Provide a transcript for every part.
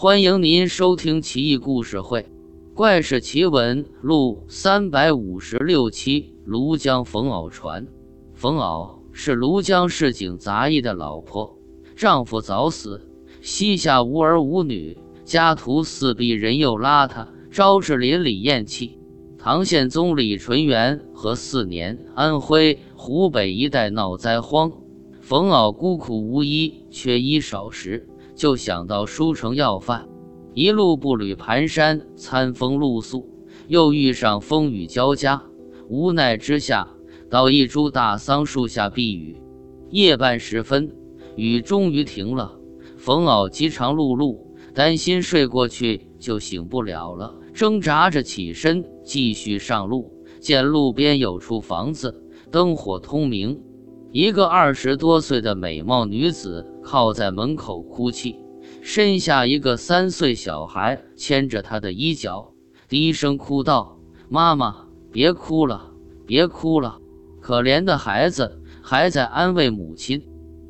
欢迎您收听《奇异故事会·怪事奇闻录》三百五十六期。庐江冯袄传，冯袄是庐江市井杂役的老婆，丈夫早死，膝下无儿无女，家徒四壁，人又邋遢，招致邻里厌弃。唐宪宗李纯元和四年，安徽、湖北一带闹灾荒，冯袄孤苦无依，缺衣少食。就想到书城要饭，一路步履蹒跚，餐风露宿，又遇上风雨交加，无奈之下，到一株大桑树下避雨。夜半时分，雨终于停了。冯敖饥肠辘辘，担心睡过去就醒不了了，挣扎着起身，继续上路。见路边有处房子，灯火通明。一个二十多岁的美貌女子靠在门口哭泣，身下一个三岁小孩牵着她的衣角，低声哭道：“妈妈，别哭了，别哭了。”可怜的孩子还在安慰母亲。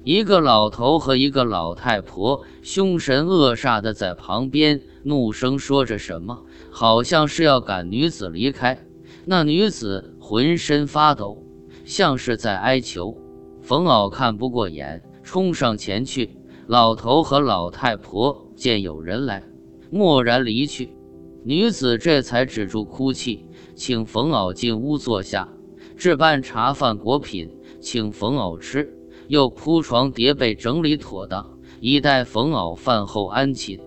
一个老头和一个老太婆凶神恶煞的在旁边怒声说着什么，好像是要赶女子离开。那女子浑身发抖，像是在哀求。冯敖看不过眼，冲上前去。老头和老太婆见有人来，默然离去。女子这才止住哭泣，请冯敖进屋坐下，置办茶饭果品，请冯敖吃，又铺床叠被整理妥当，以待冯敖饭后安寝。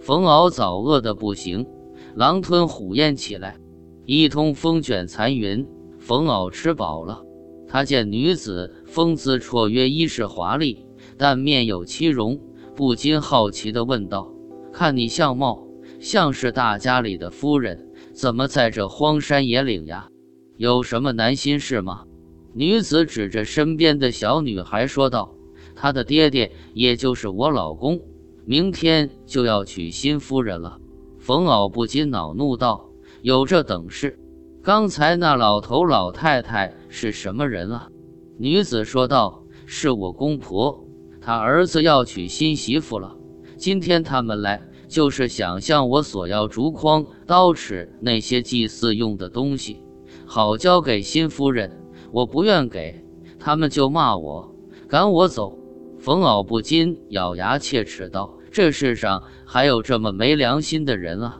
冯敖早饿得不行，狼吞虎咽起来，一通风卷残云。冯敖吃饱了。他见女子风姿绰约，衣饰华丽，但面有欺容，不禁好奇地问道：“看你相貌像是大家里的夫人，怎么在这荒山野岭呀？有什么难心事吗？”女子指着身边的小女孩说道：“她的爹爹，也就是我老公，明天就要娶新夫人了。”冯袄不禁恼怒道：“有这等事？”刚才那老头老太太是什么人啊？女子说道：“是我公婆，他儿子要娶新媳妇了。今天他们来，就是想向我索要竹筐、刀尺那些祭祀用的东西，好交给新夫人。我不愿给，他们就骂我，赶我走。”冯袄不禁咬牙切齿道：“这世上还有这么没良心的人啊！”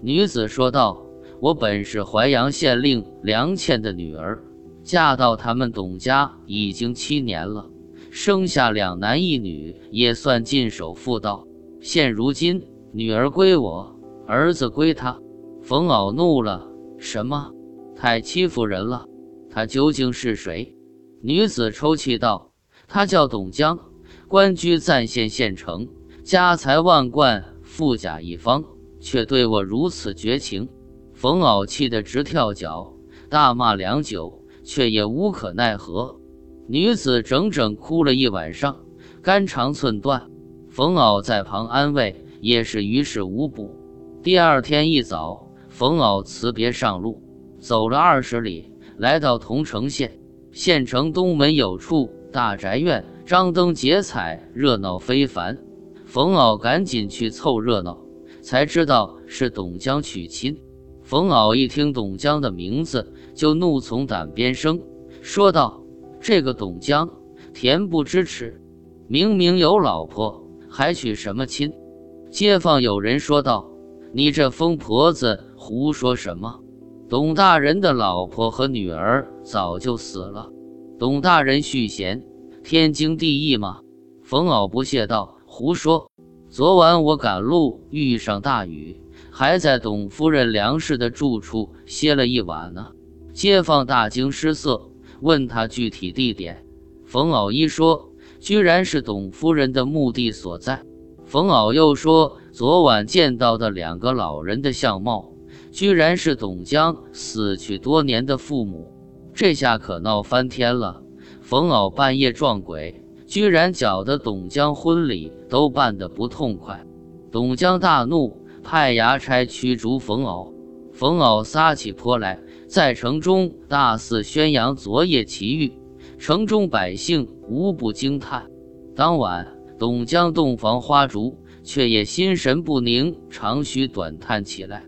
女子说道。我本是淮阳县令梁倩的女儿，嫁到他们董家已经七年了，生下两男一女，也算尽守妇道。现如今女儿归我，儿子归他。冯袄怒了：“什么？太欺负人了！他究竟是谁？”女子抽泣道：“他叫董江，官居赞县县城，家财万贯，富甲一方，却对我如此绝情。”冯袄气得直跳脚，大骂良久，却也无可奈何。女子整整哭了一晚上，肝肠寸断。冯敖在旁安慰，也是于事无补。第二天一早，冯敖辞别上路，走了二十里，来到桐城县。县城东门有处大宅院，张灯结彩，热闹非凡。冯敖赶紧去凑热闹，才知道是董江娶亲。冯袄一听董江的名字，就怒从胆边生，说道：“这个董江，恬不知耻，明明有老婆，还娶什么亲？”街坊有人说道：“你这疯婆子，胡说什么？董大人的老婆和女儿早就死了。董大人续弦，天经地义吗？”冯袄不屑道：“胡说！昨晚我赶路，遇上大雨。”还在董夫人梁氏的住处歇了一晚呢。街坊大惊失色，问他具体地点。冯老一说，居然是董夫人的墓地所在。冯老又说，昨晚见到的两个老人的相貌，居然是董江死去多年的父母。这下可闹翻天了。冯老半夜撞鬼，居然搅得董江婚礼都办得不痛快。董江大怒。派衙差驱逐冯袄，冯袄撒起泼来，在城中大肆宣扬昨夜奇遇，城中百姓无不惊叹。当晚，董江洞房花烛，却也心神不宁，长吁短叹起来。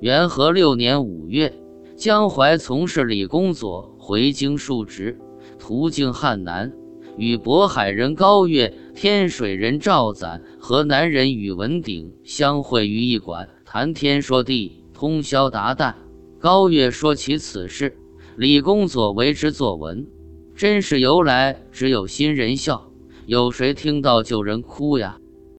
元和六年五月，江淮从事李公佐回京述职，途经汉南，与渤海人高月、天水人赵攒、和南人宇文鼎相会于一馆，谈天说地，通宵达旦。高月说起此事，李公佐为之作文。真是由来只有新人笑，有谁听到旧人哭呀？